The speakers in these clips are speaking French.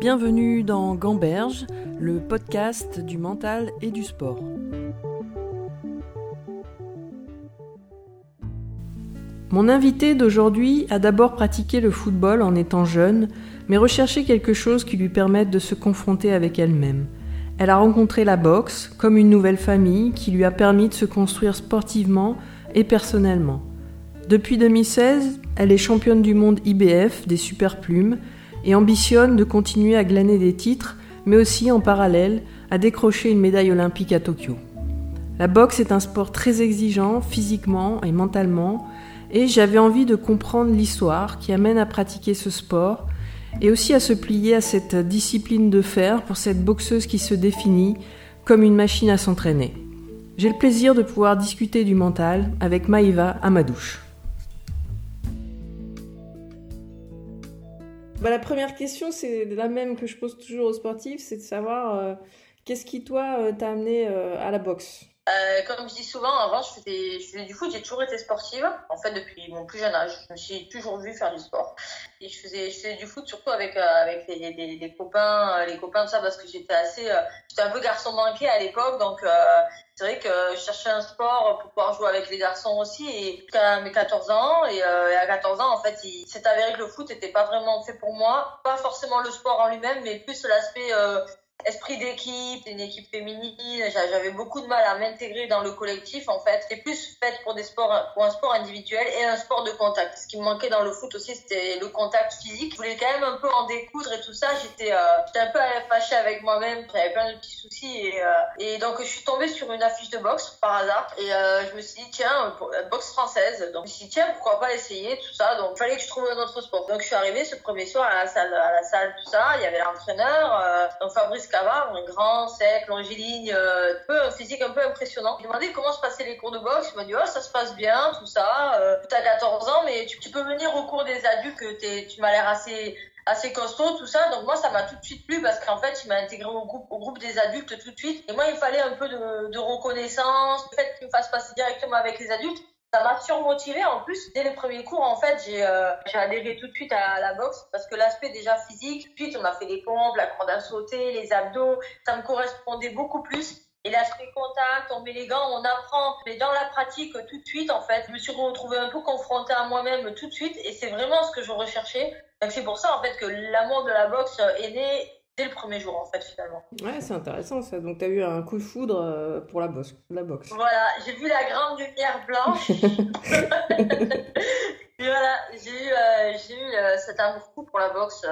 Bienvenue dans Gamberge, le podcast du mental et du sport. Mon invité d'aujourd'hui a d'abord pratiqué le football en étant jeune, mais recherché quelque chose qui lui permette de se confronter avec elle-même. Elle a rencontré la boxe comme une nouvelle famille qui lui a permis de se construire sportivement et personnellement. Depuis 2016, elle est championne du monde IBF des superplumes et ambitionne de continuer à glaner des titres, mais aussi en parallèle à décrocher une médaille olympique à Tokyo. La boxe est un sport très exigeant physiquement et mentalement, et j'avais envie de comprendre l'histoire qui amène à pratiquer ce sport et aussi à se plier à cette discipline de fer pour cette boxeuse qui se définit comme une machine à s'entraîner. J'ai le plaisir de pouvoir discuter du mental avec Maïva Amadouche. Bah, la première question, c'est la même que je pose toujours aux sportifs, c'est de savoir euh, qu'est-ce qui, toi, euh, t'a amené euh, à la boxe? Comme je dis souvent, avant je faisais, du foot, j'ai toujours été sportive. En fait, depuis mon plus jeune âge, je me suis toujours vue faire du sport. Et je faisais, du foot surtout avec avec les, copains, les copains de ça parce que j'étais assez, j'étais un peu garçon manqué à l'époque, donc c'est vrai que je cherchais un sport pour pouvoir jouer avec les garçons aussi. Et jusqu'à mes 14 ans, et, euh, à 14 ans, en fait, il s'est avéré que le foot n'était pas vraiment fait pour moi. Pas forcément le sport en lui-même, mais plus l'aspect euh, esprit d'équipe, une équipe féminine. J'avais beaucoup de mal à m'intégrer dans le collectif en fait. C'était plus fait pour des sports, pour un sport individuel et un sport de contact. Ce qui me manquait dans le foot aussi, c'était le contact physique. Je voulais quand même un peu en découdre et tout ça. J'étais, euh, un peu fâchée avec moi-même. J'avais plein de petits soucis et, euh, et donc je suis tombée sur une affiche de boxe par hasard et euh, je me suis dit tiens, boxe française. Donc je me suis dit tiens, pourquoi pas essayer tout ça? Donc il fallait que je trouve un autre sport. Donc je suis arrivée ce premier soir à la salle, à la salle tout ça. Il y avait l'entraîneur, euh, donc Fabrice un grand, sec, longiligne, euh, peu, un physique un peu impressionnant. Il m'a demandé comment se passaient les cours de boxe. Il m'a dit, oh, ça se passe bien, tout ça. Euh, as 14 ans, mais tu, peux venir au cours des adultes, que tu m'as l'air assez assez costaud, tout ça. Donc moi, ça m'a tout de suite plu parce qu'en fait, il m'a intégré au groupe, au groupe des adultes tout de suite. Et moi, il fallait un peu de, de reconnaissance, le fait qu'il me fasse passer directement avec les adultes ça m'a surmotivé en plus dès les premiers cours en fait j'ai euh, adhéré tout de suite à la boxe parce que l'aspect déjà physique puis on a fait les pompes la corde à sauter les abdos ça me correspondait beaucoup plus. Et l'aspect contact, on met les gants, on apprend, mais dans la pratique tout de suite en fait, je me suis retrouvée un peu confrontée à moi-même tout de suite. Et c'est vraiment ce que je recherchais. C'est pour ça en fait que l'amour de la boxe est né dès le premier jour en fait finalement. Ouais, c'est intéressant ça. Donc tu as eu un coup de foudre euh, pour la boxe. La boxe. Voilà, j'ai vu la grande lumière blanche. Et voilà, j'ai eu, euh, j'ai eu euh, cet amour fou pour la boxe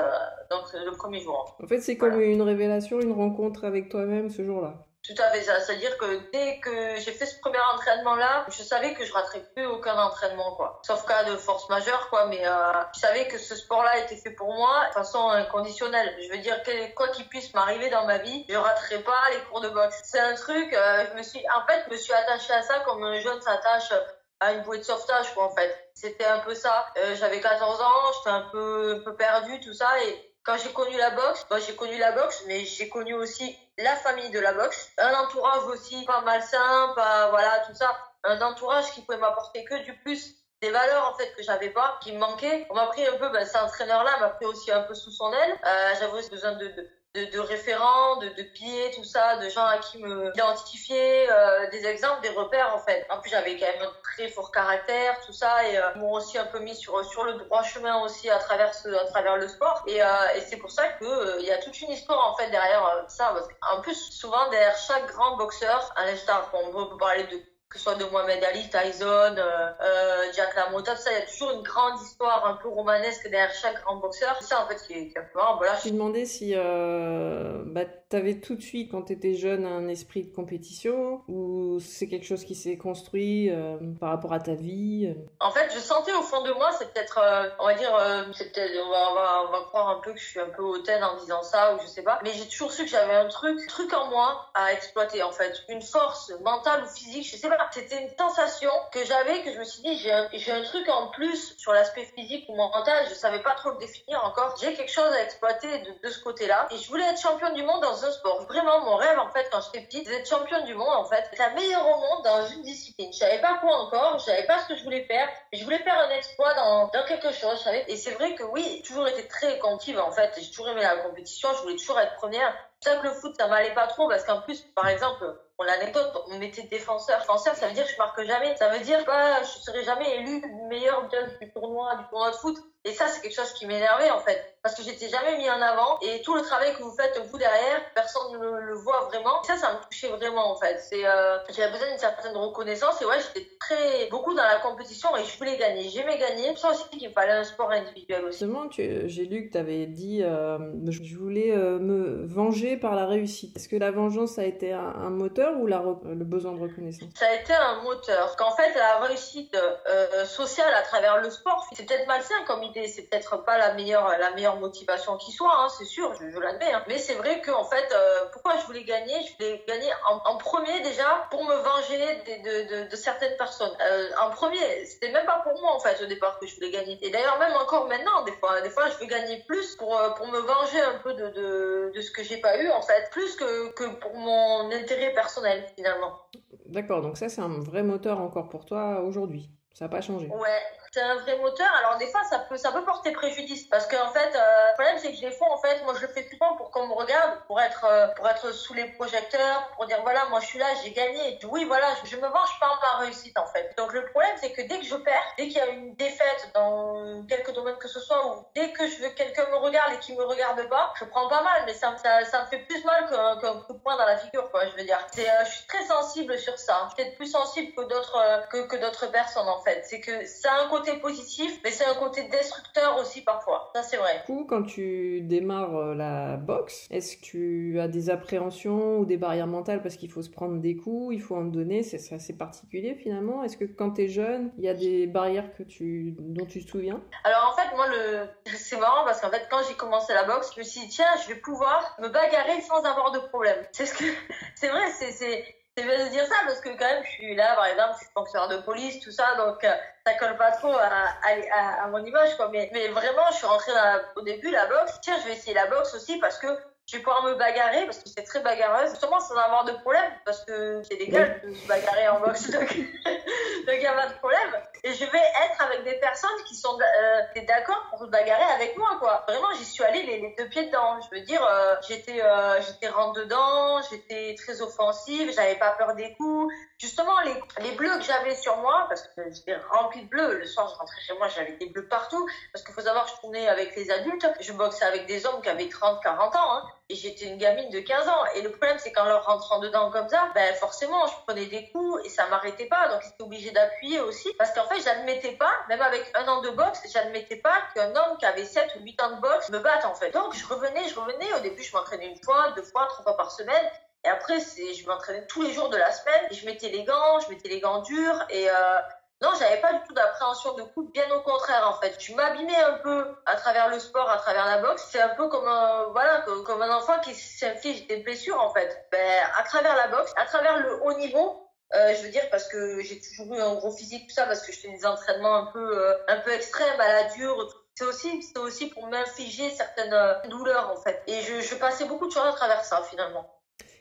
donc le premier jour. En fait, c'est comme une révélation, une rencontre avec toi-même ce jour-là. Tout à fait ça. C'est-à-dire que dès que j'ai fait ce premier entraînement-là, je savais que je raterais plus aucun entraînement, quoi. Sauf cas de force majeure, quoi. Mais euh, je savais que ce sport-là était fait pour moi de façon inconditionnelle. Je veux dire, quoi qu'il puisse m'arriver dans ma vie, je raterai pas les cours de boxe. C'est un truc, euh, je me suis, en fait, je me suis attachée à ça comme un jeune s'attache à une bouée de sauvetage, quoi, en fait. C'était un peu ça. Euh, j'avais 14 ans, j'étais un peu, un peu perdue, tout ça, et quand j'ai connu la boxe, bah, j'ai connu la boxe, mais j'ai connu aussi la famille de la boxe, un entourage aussi pas malsain, pas voilà tout ça, un entourage qui pouvait m'apporter que du plus, des valeurs en fait que j'avais pas, qui me manquaient. On m'a pris un peu, ben, cet entraîneur-là m'a pris aussi un peu sous son aile. Euh, j'avais besoin de, de de, référents, de, de pieds, tout ça, de gens à qui me identifier, euh, des exemples, des repères en fait. En plus j'avais quand même un très fort caractère, tout ça, et euh, m'ont aussi un peu mis sur sur le droit chemin aussi à travers ce, à travers le sport. Et, euh, et c'est pour ça que euh, il y a toute une histoire en fait derrière ça. Parce en plus souvent derrière chaque grand boxeur, à l'instar, on peut parler de que ce soit de Mohamed Ali, Tyson, euh, euh, Jack LaMotta, tout ça, il y a toujours une grande histoire un peu romanesque derrière chaque grand boxeur. C'est ça en fait qui est, qui est un peu marrant. Voilà. Je me demandais si euh, bah, tu avais tout de suite, quand tu étais jeune, un esprit de compétition ou c'est quelque chose qui s'est construit euh, par rapport à ta vie En fait, je sentais au fond de moi, c'est peut-être, euh, on va dire, c'est peut-être, on va, on, va, on va croire un peu que je suis un peu hautaine en disant ça ou je sais pas, mais j'ai toujours su que j'avais un truc, truc en moi à exploiter en fait, une force mentale ou physique, je sais pas c'était une sensation que j'avais, que je me suis dit, j'ai un, un truc en plus sur l'aspect physique ou mental, je savais pas trop le définir encore. J'ai quelque chose à exploiter de, ce côté-là. Et je voulais être championne du monde dans un sport. Vraiment, mon rêve, en fait, quand j'étais petite, c'est d'être championne du monde, en fait. La meilleure au monde dans une discipline. Je savais pas quoi encore, je savais pas ce que je voulais faire, mais je voulais faire un exploit dans, dans quelque chose, savais. Et c'est vrai que oui, j'ai toujours été très compétitive, en fait. J'ai toujours aimé la compétition, je voulais toujours être première. C'est ça que le foot, ça m'allait pas trop, parce qu'en plus, par exemple, pour l'anecdote, on mettait défenseur. Défenseur, ça veut dire que je marque jamais. Ça veut dire que je serai jamais élu meilleur du tournoi, du tournoi de foot. Et ça, c'est quelque chose qui m'énervait en fait, parce que j'étais jamais mis en avant. Et tout le travail que vous faites vous derrière, personne ne le, voit vraiment. Et ça, ça me touchait vraiment en fait. C'est, euh, j'avais besoin d'une certaine reconnaissance. Et ouais, j'étais très beaucoup dans la compétition et je voulais gagner. J'aimais gagner. Ça aussi qu'il me fallait un sport individuel aussi. Justement, j'ai lu que tu avais dit, euh, je voulais euh, me venger par la réussite. Est-ce que la vengeance a été un, un moteur ou la, le besoin de reconnaissance? Ça a été un moteur. Qu'en fait, la réussite euh, sociale à travers le sport, c'est peut-être malsain comme idée c'est peut-être pas la meilleure la meilleure motivation qui soit, hein, c'est sûr, je, l'admets. Hein. Mais c'est vrai que en fait, euh, pourquoi je voulais gagner? Je voulais gagner en, premier déjà pour me venger de, de, certaines personnes. Euh, en premier, c'était même pas pour moi en fait au départ que je voulais gagner. Et d'ailleurs même encore maintenant, des fois, des fois je veux gagner plus pour euh, pour me venger un peu de de, de ce que j'ai pas eu en fait, plus que que pour mon intérêt personnel finalement. D'accord, donc ça c'est un vrai moteur encore pour toi aujourd'hui. Ça n'a pas changé. Ouais, c'est un vrai moteur. Alors des fois, ça peut, ça peut porter préjudice parce qu'en fait, euh, le problème c'est que je les fais en fait, moi je le fais souvent pour qu'on me regarde, pour être, euh, pour être sous les projecteurs, pour dire voilà, moi je suis là, j'ai gagné. Oui, voilà, je, me venge pas ma réussite en fait. Donc le problème c'est que dès que je perds, dès qu'il y a une défaite dans quelque domaine que ce soit, ou dès que je veux que quelqu'un me regarde et qu'il me regarde pas, je prends pas mal, mais ça, ça, ça me fait plus mal qu'un qu coup de poing dans la figure, quoi. Je veux dire, euh, je suis très sensible sur ça. Je suis peut-être plus sensible que d'autres, euh, que, que d'autres personnes en fait. C'est que ça a un côté positif, mais c'est un côté destructeur aussi parfois. Ça, c'est vrai. Du coup, quand tu démarres euh, la boxe, est-ce que tu as des appréhensions ou des barrières mentales parce qu'il faut se prendre des coups, il faut en donner, c'est assez particulier finalement? Est-ce que quand tu es jeune, il y a des barrières que tu, dont tu te souviens? Alors en fait, moi, le... c'est marrant parce qu'en fait, quand j'ai commencé la boxe, je me suis dit, tiens, je vais pouvoir me bagarrer sans avoir de problème. C'est ce que, c'est vrai, c'est, c'est, bien de dire ça parce que quand même je suis là par exemple je suis fonctionnaire de police tout ça donc euh, ça colle pas trop à, à, à, mon image quoi. Mais mais vraiment je suis rentrée dans au début la boxe. Tiens je vais essayer la boxe aussi parce que je vais pouvoir me bagarrer parce que c'est très bagarreuse. Justement sans avoir de problème parce que c'est légal de se bagarrer en boxe donc il n'y a pas de problème. Et je vais être avec des personnes qui sont euh, d'accord pour se bagarrer avec moi quoi. Vraiment j'y suis allée les, les, deux pieds dedans. Je veux dire euh, j'étais euh, j'étais rentre dedans j'étais très offensive j'avais pas peur des coups. Justement les, les bleus que j'avais sur moi parce que j'étais remplie de bleus le soir je rentrais chez moi j'avais des bleus partout parce qu'il faut savoir que je tournais avec les adultes. Je boxais avec des hommes qui avaient 30 40 ans hein, et j'étais une gamine de 15 ans. Et le problème c'est qu'en leur rentrant dedans comme ça ben forcément je prenais des coups et ça m'arrêtait pas. Donc j'étais obligée d'appuyer aussi. Parce qu'en fait j'admettais pas même avec un an de boxe j'admettais pas qu'un homme qui avait 7 ou 8 ans de boxe me batte en fait. Donc je revenais je revenais. Au début je m'entraînais une fois deux fois trois fois par semaine. Et après, je m'entraînais tous les jours de la semaine. Et je mettais les gants, je mettais les gants durs. Et euh, non, j'avais pas du tout d'appréhension de coups. Bien au contraire, en fait. Je m'abîmais un peu à travers le sport, à travers la boxe. C'est un peu comme un, voilà, comme un enfant qui s'inflige des blessures, en fait. Ben, à travers la boxe, à travers le haut niveau, euh, je veux dire parce que j'ai toujours eu un gros physique tout ça parce que je fais des entraînements un peu euh, un peu extrêmes à la dure c'est aussi aussi pour m'infliger certaines euh, douleurs en fait et je, je passais beaucoup de choses à travers ça finalement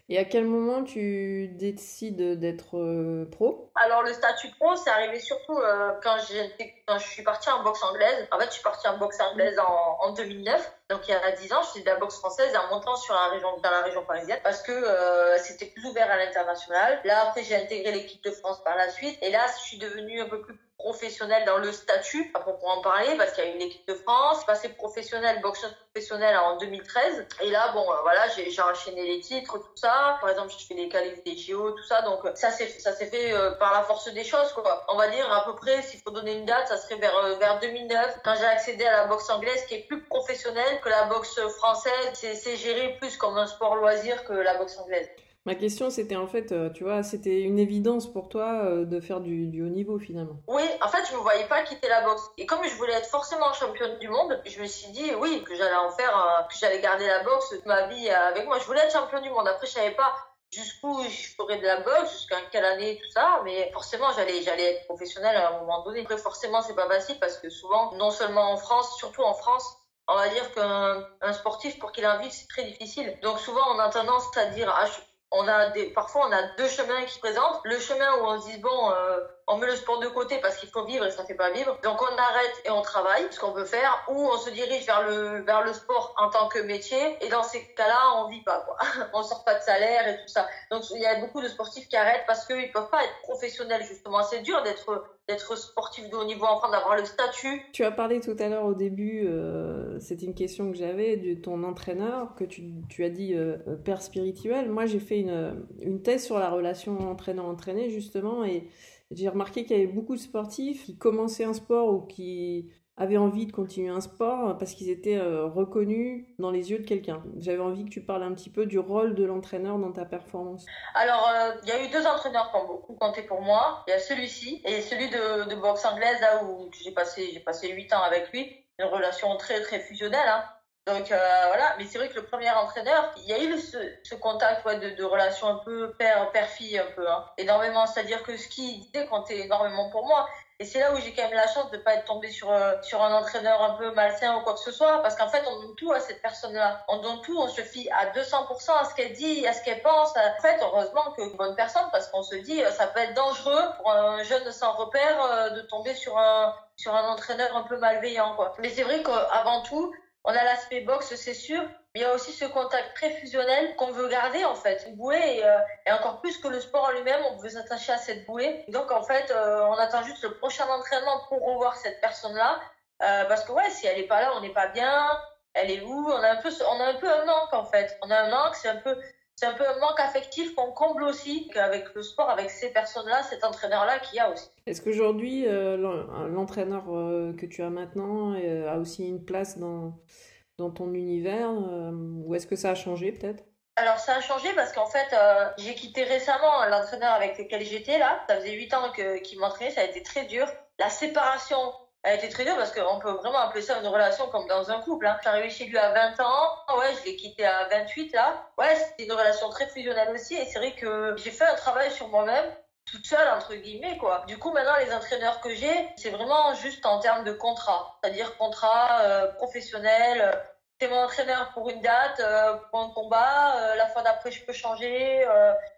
et à quel moment tu décides d'être euh, pro? Alors le statut pro, c'est arrivé surtout euh, quand, quand je suis partie en boxe anglaise. En fait, je suis partie en boxe anglaise en, en 2009. Donc il y a 10 ans, je faisais de la boxe française en montant sur la région, dans la région parisienne parce que euh, c'était plus ouvert à l'international. Là après j'ai intégré l'équipe de France par la suite et là je suis devenue un peu plus professionnelle dans le statut, à en parler parce qu'il y a une équipe de France, passé professionnel, boxeuse professionnelle en 2013 et là bon euh, voilà j'ai enchaîné les titres tout ça. Par exemple je fais les qualifs des JO tout ça donc ça s'est fait euh, par la force des choses quoi. On va dire à peu près s'il faut donner une date ça serait vers euh, vers 2009 quand j'ai accédé à la boxe anglaise qui est plus professionnelle que la boxe française, c'est géré plus comme un sport loisir que la boxe anglaise. Ma question, c'était en fait, euh, tu vois, c'était une évidence pour toi euh, de faire du, haut niveau finalement. Oui, en fait, je me voyais pas quitter la boxe. Et comme je voulais être forcément championne du monde, je me suis dit, oui, que j'allais en faire, que j'allais garder la boxe toute ma vie avec moi. Je voulais être championne du monde. Après, je savais pas jusqu'où je ferais de la boxe, jusqu'à quelle année, tout ça. Mais forcément, j'allais, j'allais être professionnelle à un moment donné. Après, forcément, c'est pas facile parce que souvent, non seulement en France, surtout en France, on va dire qu'un sportif, pour qu'il invite, c'est très difficile. Donc souvent, on a tendance à dire, ah, on a parfois, on a deux chemins qui se présentent. Le chemin où on se dit, bon, euh, on met le sport de côté parce qu'il faut vivre et ça fait pas vivre. Donc on arrête et on travaille, ce qu'on peut faire, ou on se dirige vers le vers le sport en tant que métier. Et dans ces cas-là, on vit pas quoi. on sort pas de salaire et tout ça. Donc il y a beaucoup de sportifs qui arrêtent parce qu'ils peuvent pas être professionnels justement. C'est dur d'être d'être sportif de haut niveau en France, d'avoir le statut. Tu as parlé tout à l'heure au début, euh, c'était une question que j'avais de ton entraîneur, que tu, tu as dit euh, père spirituel. Moi j'ai fait une, une thèse sur la relation entraîneur-entraîné justement et j'ai remarqué qu'il y avait beaucoup de sportifs qui commençaient un sport ou qui avaient envie de continuer un sport parce qu'ils étaient euh, reconnus dans les yeux de quelqu'un. J'avais envie que tu parles un petit peu du rôle de l'entraîneur dans ta performance. Alors, euh, il y a eu deux entraîneurs qui ont beaucoup compté pour moi. Il y a celui-ci et celui de, boxe anglaise là où j'ai passé passé huit ans avec lui. Une relation très très fusionnelle. Hein. Donc euh, voilà, mais c'est vrai que le premier entraîneur, il y a eu ce, ce contact ouais, de, de relation un peu père père fille un peu, hein, énormément. C'est-à-dire que ce qu'il disait comptait énormément pour moi. Et c'est là où j'ai quand même la chance de pas être tombée sur euh, sur un entraîneur un peu malsain ou quoi que ce soit, parce qu'en fait on donne tout à cette personne-là. On donne tout, on se fie à 200% à ce qu'elle dit, à ce qu'elle pense. En fait, heureusement que bonne personne, parce qu'on se dit euh, ça peut être dangereux pour un jeune sans repère de tomber sur un sur un entraîneur un peu malveillant quoi. Mais c'est vrai qu'avant tout on a l'aspect boxe, c'est sûr, mais il y a aussi ce contact très fusionnel qu'on veut garder en fait. Une bouée, et, euh, encore plus que le sport en lui-même, on veut s'attacher à cette bouée. Donc en fait, euh, on attend juste le prochain entraînement pour revoir cette personne-là. Euh, parce que ouais, si elle est pas là, on n'est pas bien. Elle est où? On a un peu, on a un peu un manque en fait. On a un manque, c'est un peu, c'est un peu un manque affectif qu'on comble aussi avec le sport, avec ces personnes-là, cet entraîneur-là qu'il y a aussi. Est-ce qu'aujourd'hui, euh, l'entraîneur euh, que tu as maintenant euh, a aussi une place dans, dans ton univers ou est-ce que ça a changé peut-être? Alors ça a changé parce qu'en fait j'ai quitté récemment l'entraîneur avec lequel j'étais là. Ça faisait huit ans qu'il m'entraînait, ça a été très dur. La séparation elle a été très dure parce qu'on peut vraiment appeler ça une relation comme dans un couple. Hein. Chez lui à 20 ans, ouais, je l'ai quitté à 28 là. Ouais, c'était une relation très fusionnelle aussi et c'est vrai que j'ai fait un travail sur moi-même toute seule entre guillemets quoi. Du coup maintenant les entraîneurs que j'ai, c'est vraiment juste en termes de contrat, c'est-à-dire contrat euh, professionnel. Euh, c'est mon entraîneur pour une date, euh, pour un combat. La fois d'après je peux changer.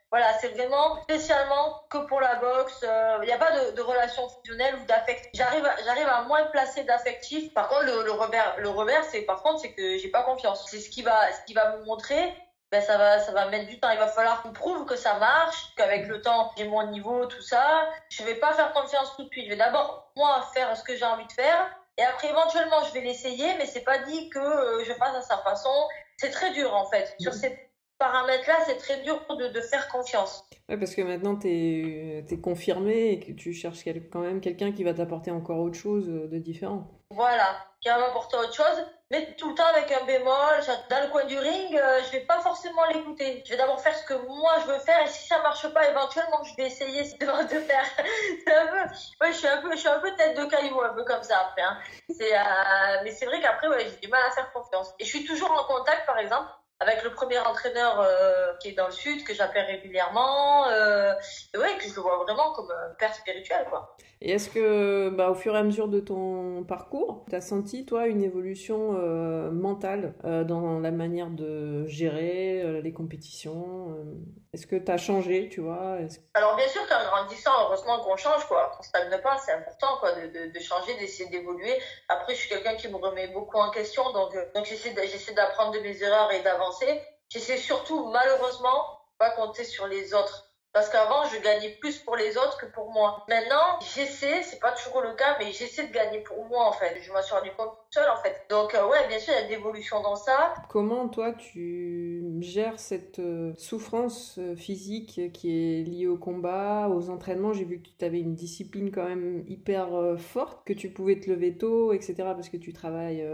Voilà, c'est vraiment spécialement que pour la boxe. Il euh, n'y a pas de, relation fusionnelle ou d'affect. J'arrive, j'arrive à moins placer d'affectif. Par contre, le, le revers, le revers, c'est par contre, c'est que j'ai pas confiance. C'est ce qui va, ce qui va me montrer. Ben ça va, ça va mettre du temps. Il va falloir qu'on prouve que ça marche, qu'avec le temps, j'ai mon niveau, tout ça. Je vais pas faire confiance tout de suite. Je vais d'abord moi faire ce que j'ai envie de faire. Et après, éventuellement, je vais l'essayer, mais c'est pas dit que euh, je fasse à sa façon. C'est très dur, en fait. Sur cette paramètres-là, c'est très dur de, de faire confiance. Ouais, parce que maintenant, tu es, es, confirmé et que tu cherches quand même quelqu'un qui va t'apporter encore autre chose de différent. Voilà, qui va m'apporter autre chose, mais tout le temps avec un bémol. Dans le coin du ring, euh, je vais pas forcément l'écouter. Je vais d'abord faire ce que moi je veux faire et si ça marche pas, éventuellement, je vais essayer de, de faire. un peu, ouais, je suis un peu, je suis un peu tête de caillou, un peu comme ça après. Hein. Euh, mais c'est vrai qu'après, ouais, j'ai du mal à faire confiance. Et je suis toujours en contact, par exemple, avec le premier entraîneur euh, qui est dans le sud, que j'appelle régulièrement, euh, et que je vois vraiment comme un père spirituel, quoi. Et est-ce que, bah, au fur et à mesure de ton parcours, tu as senti, toi, une évolution euh, mentale euh, dans la manière de gérer les compétitions Est-ce que tu as changé, tu vois Alors, bien sûr qu'en grandissant, heureusement qu'on change, quoi. On stagne pas, c'est important, quoi, de, changer, d'essayer d'évoluer. Après, je suis quelqu'un qui me remet beaucoup en question, donc, donc j'essaie d'apprendre de mes erreurs et d'avancer. J'essaie surtout, malheureusement, pas compter sur les autres parce qu'avant, je gagnais plus pour les autres que pour moi. Maintenant, j'essaie, c'est pas toujours le cas, mais j'essaie de gagner pour moi, en fait. Je m'en suis rendu compte seule, en fait. Donc, euh, ouais, bien sûr, il y a de l'évolution dans ça. Comment, toi, tu gères cette euh, souffrance euh, physique qui est liée au combat, aux entraînements? J'ai vu que tu avais une discipline quand même hyper forte, que tu pouvais te lever tôt, etc., parce que tu travailles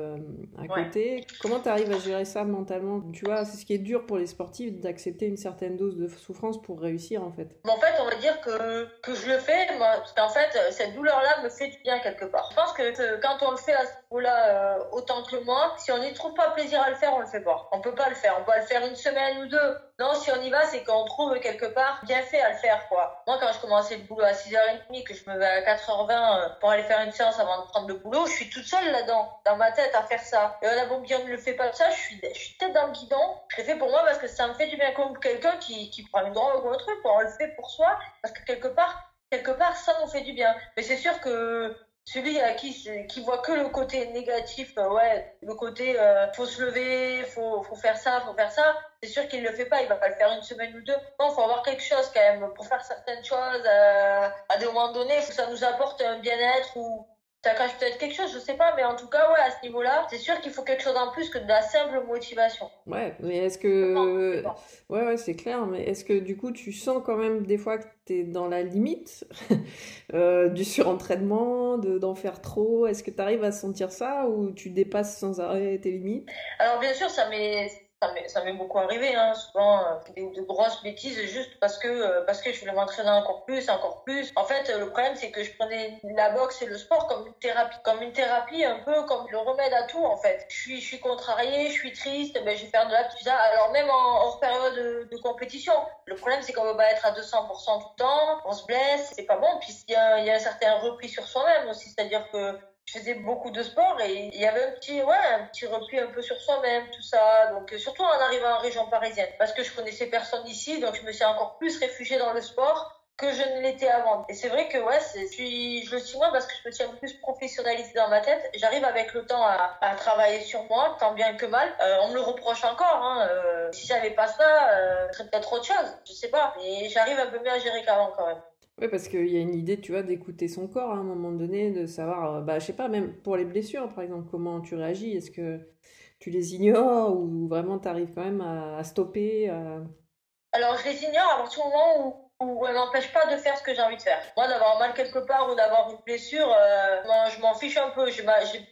à côté. Comment tu arrives à gérer ça mentalement? Tu vois, c'est ce qui est dur pour les sportifs, d'accepter une certaine dose de souffrance pour réussir en fait. en fait, on va dire que, que je le fais, parce qu'en fait, cette douleur-là me fait du bien quelque part. Je pense que quand on le fait à ce niveau-là euh, autant que moi, si on n'y trouve pas plaisir à le faire, on le fait pas. On peut pas le faire. On peut le faire une semaine ou deux. Non, si on y va, c'est qu'on trouve quelque part bien fait à le faire, quoi. Moi, quand je commençais le boulot à 6h30, que je me vais à 4h20 euh, pour aller faire une séance avant de prendre le boulot, je suis toute seule là-dedans, dans ma tête, à faire ça. Et on a beau me dire, ne le fais pas ça, je suis, je suis tête dans le guidon. Je l'ai fait pour moi parce que ça me fait du bien comme quelqu'un qui, qui prend une drogue ou un truc. On le fait pour soi parce que quelque part, quelque part, ça nous fait du bien. Mais c'est sûr que celui à qui qui voit que le côté négatif, euh, ouais, le côté euh, faut se lever, faut faut faire ça, faut faire ça, c'est sûr qu'il le fait pas, il va pas le faire une semaine ou deux. Non, faut avoir quelque chose quand même pour faire certaines choses. Euh, à des moments donnés, faut que ça nous apporte un bien-être ou ça cache peut-être quelque chose, je sais pas, mais en tout cas, ouais, à ce niveau-là, c'est sûr qu'il faut quelque chose en plus que de la simple motivation. Ouais, mais est-ce que. ouais, ouais, c'est clair, mais est-ce que du coup, tu sens quand même des fois que tu es dans la limite euh, du surentraînement, d'en faire trop? Est-ce que tu arrives à sentir ça ou tu dépasses sans arrêt tes limites? Alors, bien sûr, ça m'est ça m'est beaucoup arrivé, hein, souvent euh, des, de grosses bêtises juste parce que euh, parce que je voulais m'entraîner encore plus, encore plus. En fait, le problème c'est que je prenais la boxe et le sport comme une thérapie, comme une thérapie un peu comme le remède à tout en fait. Je suis je contrariée, je suis triste, ben je vais faire de la ça. Alors même en hors période de, compétition, le problème c'est qu'on veut pas être à 200% tout le temps, on se blesse, c'est pas bon. Puis il y a, un certain repli sur soi-même aussi, c'est-à-dire que faisais beaucoup de sport et il y avait un petit, ouais, un petit repli un peu sur soi-même, tout ça. Donc, euh, surtout en arrivant en région parisienne. Parce que je connaissais personne ici, donc je me suis encore plus réfugiée dans le sport que je ne l'étais avant. Et c'est vrai que, ouais, je, je le suis moins parce que je me suis peu plus professionnalisée dans ma tête. J'arrive avec le temps à, travailler sur moi, tant bien que mal. Euh, on me le reproche encore, hein. Euh, si j'avais pas ça, euh, serait peut-être autre chose. Je sais pas. Mais j'arrive un peu mieux à gérer qu'avant quand même. Oui, parce qu'il y a une idée, tu vois, d'écouter son corps à un moment donné, de savoir, euh, bah, je sais pas, même pour les blessures, par exemple, comment tu réagis. Est-ce que tu les ignores ou vraiment tu arrives quand même à, stopper Alors, je les ignore à partir du moment où où elle m'empêche pas de faire ce que j'ai envie de faire. Moi, d'avoir mal quelque part ou d'avoir une blessure, moi, je m'en fiche un peu. J'ai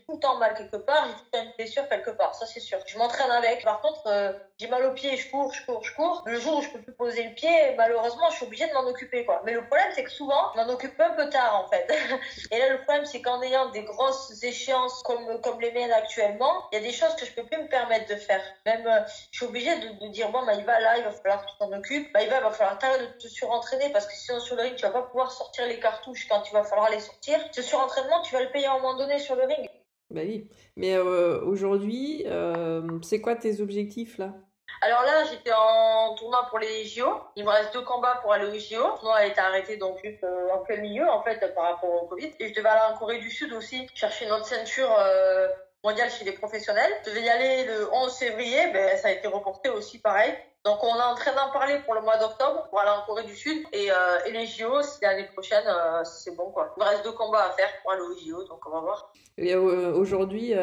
tout le temps mal quelque part, j'ai tout le temps une blessure quelque part, ça c'est sûr. Je m'entraîne avec. Par contre, euh, j'ai mal au pied, je cours, je cours, je cours. Le jour où je peux plus poser le pied, malheureusement, je suis obligée de m'en occuper, quoi. Mais le problème, c'est que souvent, je m'en occupe un peu tard, en fait. Et là, le problème, c'est qu'en ayant des grosses échéances comme, comme les miennes actuellement, il y a des choses que je peux plus me permettre de faire. Même, euh, je suis obligée de, dire, bon, bah, il va là, il va falloir que tu t'en occupes. Bah, il va, il va falloir t'arrêter de te surentraîner parce que sinon sur le ring tu vas pas pouvoir sortir les cartouches quand il va falloir les sortir. Ce surentraînement tu vas le payer à un moment donné sur le ring. Bah oui. Mais euh, aujourd'hui, euh, c'est quoi tes objectifs là? Alors là, j'étais en tournoi pour les JO. Il me reste deux combats pour aller aux JO. Le tournoi a été arrêté donc juste euh, en plein milieu en fait par rapport au Covid. Et je devais aller en Corée du Sud aussi chercher une autre ceinture mondiale chez les professionnels. Je devais y aller le 11 février, ben ça a été reporté aussi pareil. Donc on est en train d'en parler pour le mois d'octobre pour aller en Corée du Sud et, euh, et les JO c'est l'année prochaine euh, c'est bon quoi. Il me reste deux combats à faire pour aller aux JO donc on va voir. Et euh, aujourd'hui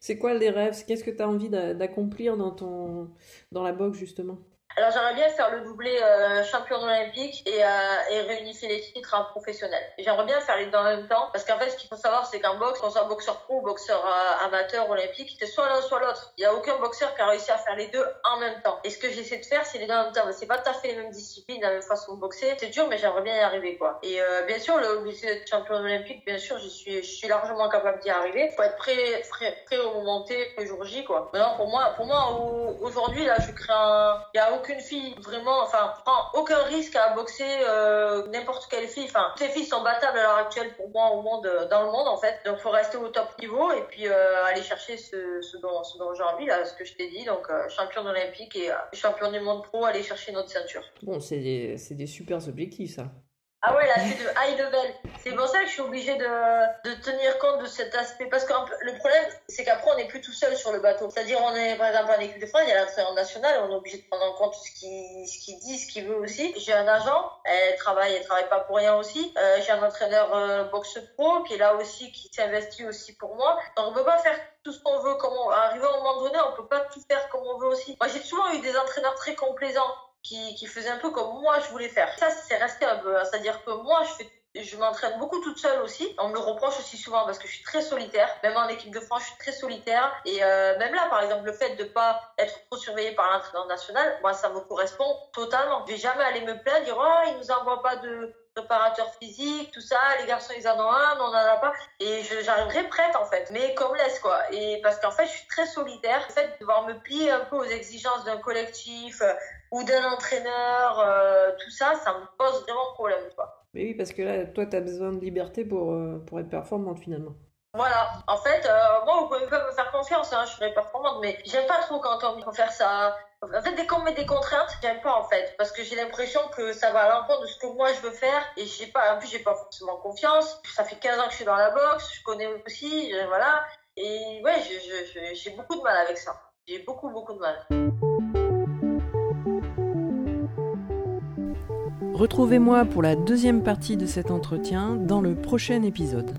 c'est quoi les rêves? Qu'est-ce que tu as envie d'accomplir dans ton dans la boxe justement? Alors j'aimerais bien faire le doublé euh, champion olympique et, euh, et réunifier les titres en professionnel. J'aimerais bien faire les deux en même temps parce qu'en fait ce qu'il faut savoir c'est qu'en boxe, qu'on soit boxeur pro ou boxeur euh, amateur olympique, c'est soit l'un soit l'autre. Il y a aucun boxeur qui a réussi à faire les deux en même temps. Et ce que j'essaie de faire c'est les deux en même temps. C'est pas tout à fait les mêmes disciplines, la même façon de boxer. C'est dur mais j'aimerais bien y arriver quoi. Et euh, bien sûr le d'être champion olympique, bien sûr je suis je suis largement capable d'y arriver. Faut être prêt prêt, prêt au moment T, le jour J quoi. Maintenant pour moi pour moi aujourd'hui là je crée un il y a aucune fille vraiment, enfin, prend aucun risque à boxer euh, n'importe quelle fille. Enfin, toutes les filles sont battables à l'heure actuelle pour moi au monde, euh, dans le monde en fait. Donc, faut rester au top niveau et puis euh, aller chercher ce, dont, j'ai envie là, ce que je t'ai dit. Donc, euh, champion olympique et champion du monde pro, aller chercher notre ceinture. Bon, c'est des, des objectifs ça. Ah ouais, là, c'est de high level. C'est pour ça que je suis obligée de, de tenir compte de cet aspect. Parce que le problème, c'est qu'après, on n'est plus tout seul sur le bateau. C'est-à-dire, on est, par exemple, en équipe de France, il y a l'entraîneur national, on est obligé de prendre en compte ce qu'il ce qu'il dit, ce qu'il veut aussi. J'ai un agent, elle travaille, elle travaille pas pour rien aussi. Euh, j'ai un entraîneur euh, boxe pro qui est là aussi, qui s'investit aussi pour moi. Donc, on peut pas faire tout ce qu'on veut, comme on, arriver à un moment donné, on peut pas tout faire comme on veut aussi. Moi, j'ai souvent eu des entraîneurs très complaisants qui, qui faisait un peu comme moi je voulais faire. Ça, c'est resté un peu. Hein. C'est-à-dire que moi, je fais je m'entraîne beaucoup toute seule aussi. On me le reproche aussi souvent parce que je suis très solitaire. Même en équipe de France, je suis très solitaire. Et euh, même là, par exemple, le fait de pas être trop surveillée par l'entraîneur national, moi, ça me correspond totalement. Je vais jamais aller me plaindre, dire oh, il nous envoie pas de préparateur physique, tout ça, les garçons ils en ont un, on en a pas, et j'arriverai prête en fait, mais comme laisse quoi, et parce qu'en fait je suis très solitaire, le fait de devoir me plier un peu aux exigences d'un collectif ou d'un entraîneur, euh, tout ça, ça me pose vraiment problème quoi. Mais oui, parce que là, toi, tu as besoin de liberté pour, euh, pour être performante finalement. Voilà. En fait, euh, moi, vous pouvez pas me faire confiance, hein, je serai performante, mais j'aime pas trop quand on me fait faire ça. En fait, dès qu'on met des contraintes, j'aime pas en fait, parce que j'ai l'impression que ça va à l'encontre de ce que moi je veux faire, et j'ai pas, en plus, j'ai pas forcément confiance. Ça fait 15 ans que je suis dans la boxe, je connais aussi, voilà. Et ouais, j'ai beaucoup de mal avec ça. J'ai beaucoup, beaucoup de mal. Retrouvez-moi pour la deuxième partie de cet entretien dans le prochain épisode.